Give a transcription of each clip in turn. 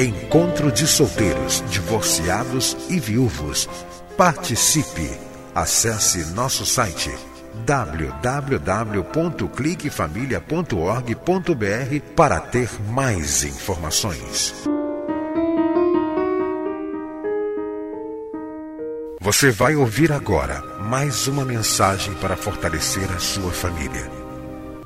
Encontro de solteiros, divorciados e viúvos. Participe! Acesse nosso site www.cliquefamilia.org.br para ter mais informações. Você vai ouvir agora mais uma mensagem para fortalecer a sua família.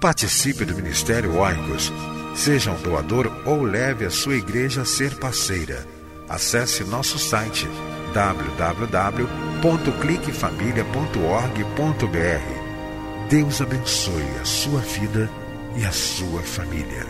Participe do Ministério Oicos Seja um doador ou leve a sua igreja a ser parceira. Acesse nosso site www.cliquefamilia.org.br. Deus abençoe a sua vida e a sua família.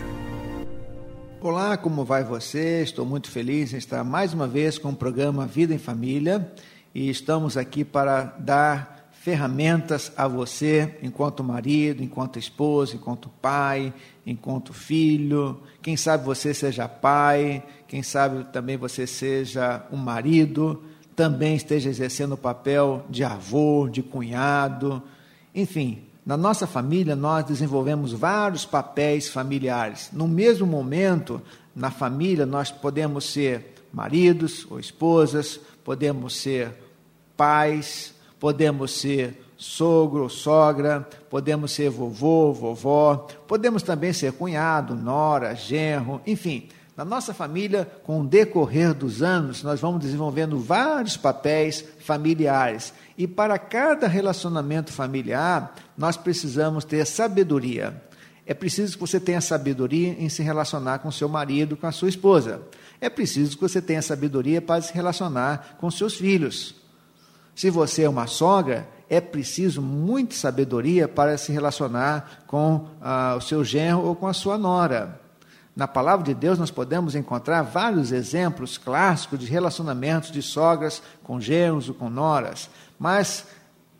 Olá, como vai você? Estou muito feliz em estar mais uma vez com o programa Vida em Família e estamos aqui para dar ferramentas a você enquanto marido, enquanto esposa, enquanto pai, enquanto filho. Quem sabe você seja pai, quem sabe também você seja um marido, também esteja exercendo o papel de avô, de cunhado. Enfim, na nossa família nós desenvolvemos vários papéis familiares. No mesmo momento, na família nós podemos ser maridos ou esposas, podemos ser pais, podemos ser sogro sogra, podemos ser vovô, vovó, podemos também ser cunhado, nora, genro, enfim. Na nossa família, com o decorrer dos anos, nós vamos desenvolvendo vários papéis familiares. E para cada relacionamento familiar, nós precisamos ter sabedoria. É preciso que você tenha sabedoria em se relacionar com seu marido, com a sua esposa. É preciso que você tenha sabedoria para se relacionar com seus filhos. Se você é uma sogra, é preciso muita sabedoria para se relacionar com ah, o seu genro ou com a sua nora. Na palavra de Deus, nós podemos encontrar vários exemplos clássicos de relacionamentos de sogras com genros ou com noras, mas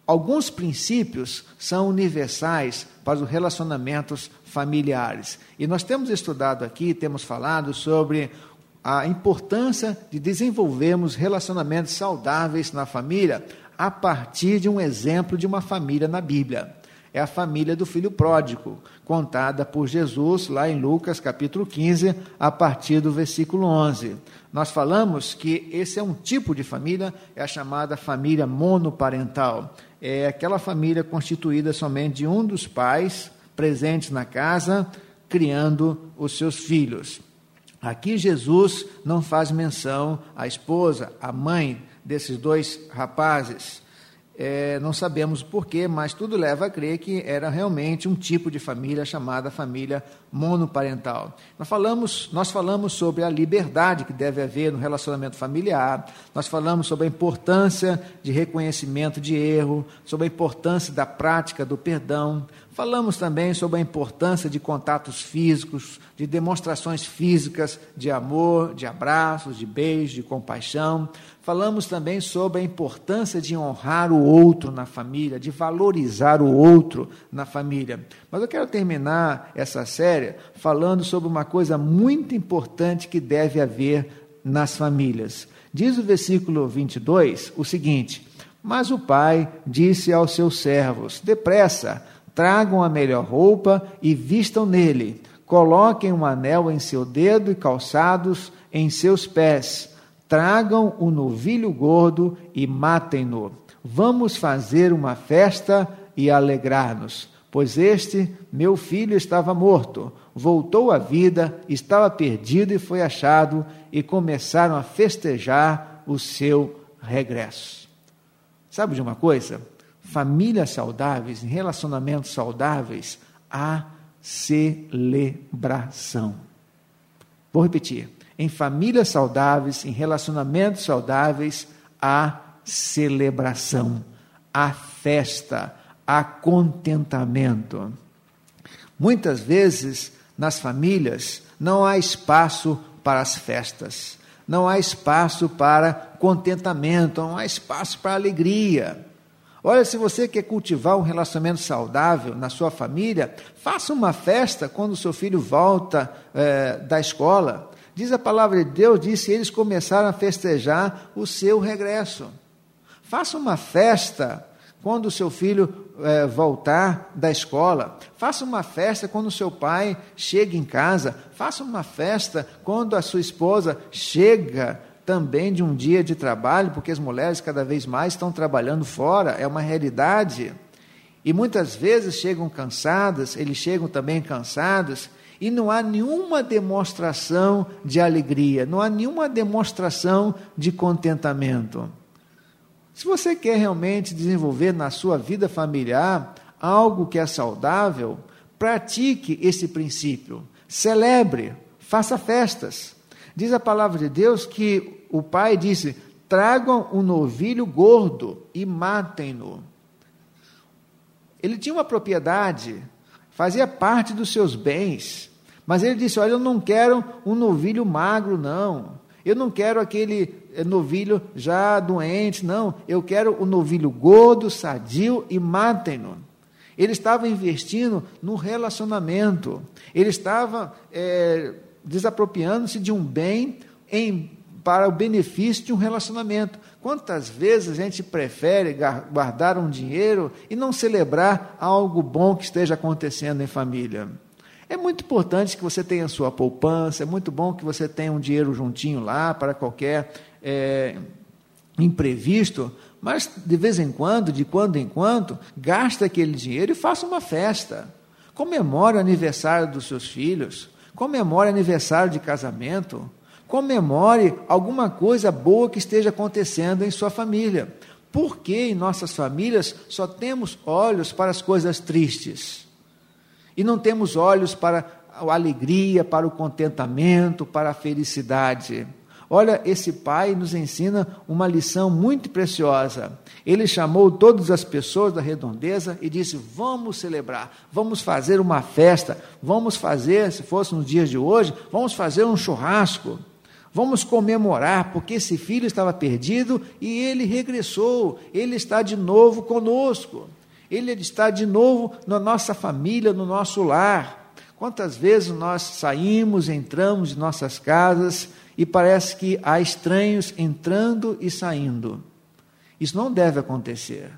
alguns princípios são universais para os relacionamentos familiares. E nós temos estudado aqui, temos falado sobre a importância de desenvolvermos relacionamentos saudáveis na família a partir de um exemplo de uma família na Bíblia. É a família do filho pródigo, contada por Jesus lá em Lucas capítulo 15, a partir do versículo 11. Nós falamos que esse é um tipo de família, é a chamada família monoparental. É aquela família constituída somente de um dos pais presentes na casa, criando os seus filhos. Aqui Jesus não faz menção à esposa, à mãe desses dois rapazes. É, não sabemos porquê, mas tudo leva a crer que era realmente um tipo de família chamada família monoparental. Nós falamos, nós falamos sobre a liberdade que deve haver no relacionamento familiar, nós falamos sobre a importância de reconhecimento de erro, sobre a importância da prática do perdão, falamos também sobre a importância de contatos físicos, de demonstrações físicas de amor, de abraços, de beijos, de compaixão. Falamos também sobre a importância de honrar o outro na família, de valorizar o outro na família. Mas eu quero terminar essa série falando sobre uma coisa muito importante que deve haver nas famílias. Diz o versículo 22 o seguinte: Mas o pai disse aos seus servos: Depressa, tragam a melhor roupa e vistam nele. Coloquem um anel em seu dedo e calçados em seus pés Tragam o novilho gordo e matem-no. Vamos fazer uma festa e alegrar-nos, pois este meu filho estava morto, voltou à vida, estava perdido e foi achado, e começaram a festejar o seu regresso. Sabe de uma coisa? Famílias saudáveis, relacionamentos saudáveis, a celebração. Vou repetir. Em famílias saudáveis, em relacionamentos saudáveis, há celebração, há festa, há contentamento. Muitas vezes, nas famílias, não há espaço para as festas, não há espaço para contentamento, não há espaço para alegria. Olha, se você quer cultivar um relacionamento saudável na sua família, faça uma festa quando o seu filho volta é, da escola. Diz a palavra de Deus, disse eles começaram a festejar o seu regresso. Faça uma festa quando o seu filho é, voltar da escola. Faça uma festa quando o seu pai chega em casa. Faça uma festa quando a sua esposa chega também de um dia de trabalho, porque as mulheres cada vez mais estão trabalhando fora, é uma realidade. E muitas vezes chegam cansadas, eles chegam também cansados, e não há nenhuma demonstração de alegria, não há nenhuma demonstração de contentamento. Se você quer realmente desenvolver na sua vida familiar algo que é saudável, pratique esse princípio. Celebre, faça festas. Diz a palavra de Deus que o pai disse: tragam um novilho gordo e matem-no. Ele tinha uma propriedade, fazia parte dos seus bens, mas ele disse: Olha, eu não quero um novilho magro, não. Eu não quero aquele eh, novilho já doente, não. Eu quero o novilho gordo, sadio e matem-no. Ele estava investindo no relacionamento. Ele estava é, desapropriando-se de um bem em para o benefício de um relacionamento. Quantas vezes a gente prefere guardar um dinheiro e não celebrar algo bom que esteja acontecendo em família? É muito importante que você tenha sua poupança, é muito bom que você tenha um dinheiro juntinho lá para qualquer é, imprevisto, mas de vez em quando, de quando em quando, gasta aquele dinheiro e faça uma festa. Comemore o aniversário dos seus filhos, comemore aniversário de casamento, Comemore alguma coisa boa que esteja acontecendo em sua família. Por que em nossas famílias só temos olhos para as coisas tristes? E não temos olhos para a alegria, para o contentamento, para a felicidade? Olha, esse pai nos ensina uma lição muito preciosa. Ele chamou todas as pessoas da redondeza e disse: Vamos celebrar, vamos fazer uma festa, vamos fazer, se fosse nos dias de hoje, vamos fazer um churrasco. Vamos comemorar, porque esse filho estava perdido e ele regressou, ele está de novo conosco, ele está de novo na nossa família, no nosso lar. Quantas vezes nós saímos, entramos de nossas casas e parece que há estranhos entrando e saindo. Isso não deve acontecer.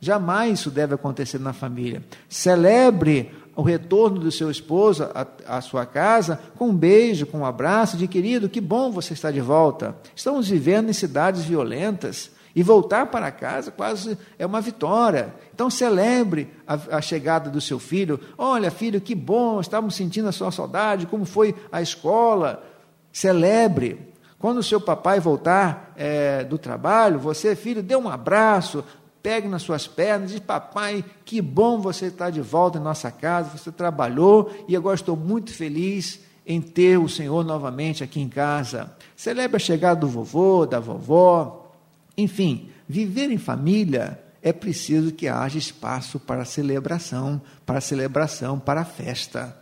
Jamais isso deve acontecer na família. Celebre o retorno do seu esposo à, à, sua casa com um beijo, com um abraço de querido, que bom você está de volta. Estamos vivendo em cidades violentas e voltar para casa quase é uma vitória. Então celebre a, a chegada do seu filho. Olha, filho, que bom, estamos sentindo a sua saudade, como foi a escola. Celebre. Quando o seu papai voltar é, do trabalho, você, filho, dê um abraço, pegue nas suas pernas e diz: Papai, que bom você estar de volta em nossa casa, você trabalhou e agora estou muito feliz em ter o Senhor novamente aqui em casa. Celebre a chegada do vovô, da vovó. Enfim, viver em família é preciso que haja espaço para celebração, para celebração, para festa.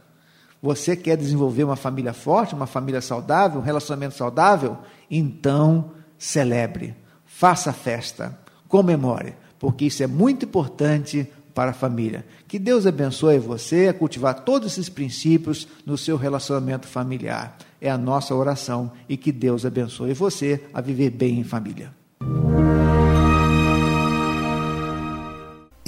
Você quer desenvolver uma família forte, uma família saudável, um relacionamento saudável? Então, celebre, faça festa, comemore porque isso é muito importante para a família. Que Deus abençoe você a cultivar todos esses princípios no seu relacionamento familiar. É a nossa oração e que Deus abençoe você a viver bem em família.